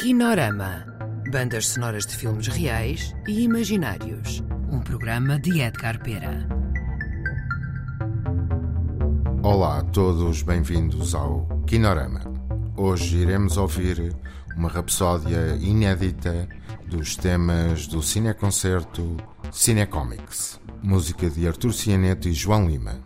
Kinorama. Bandas sonoras de filmes reais e imaginários. Um programa de Edgar Pera. Olá a todos, bem-vindos ao Kinorama. Hoje iremos ouvir uma rapsódia inédita dos temas do cineconcerto Cinecomics, música de Artur Cianeto e João Lima.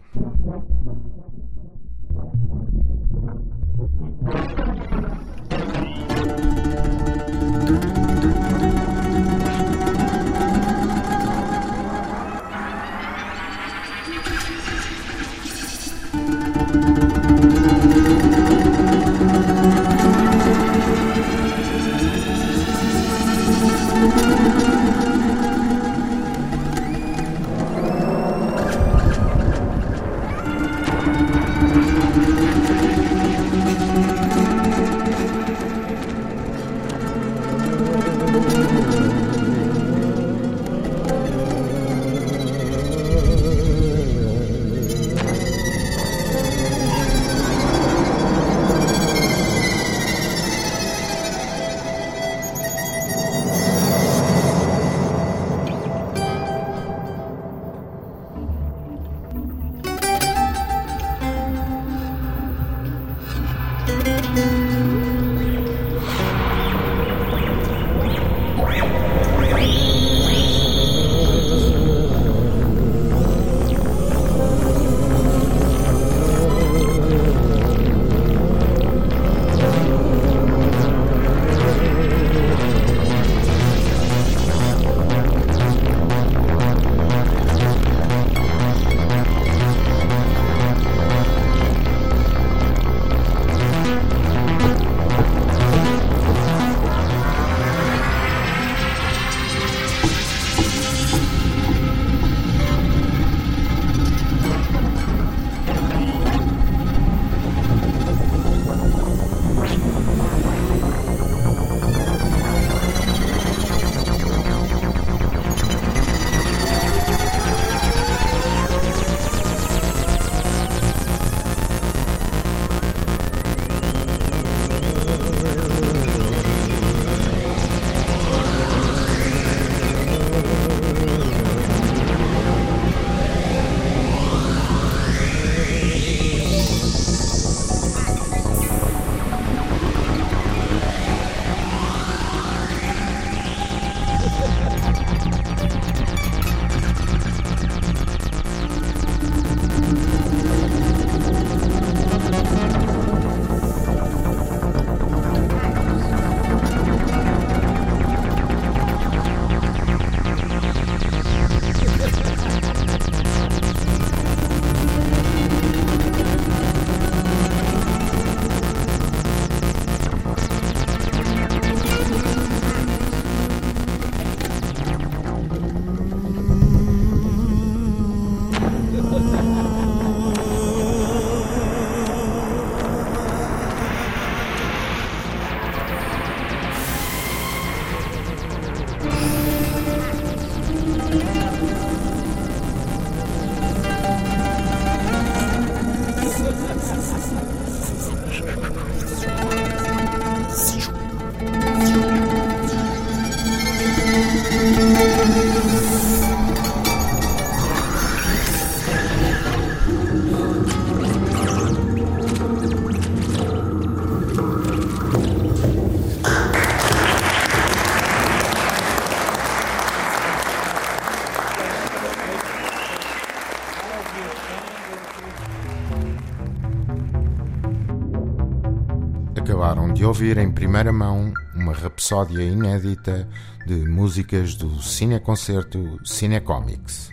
Acabaram de ouvir em primeira mão uma rapsódia inédita de músicas do cineconcerto Cinecomics.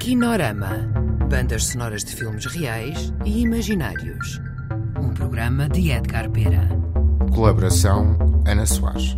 Kinorama. Bandas sonoras de filmes reais e imaginários. Um programa de Edgar Pera. Colaboração Ana Soares.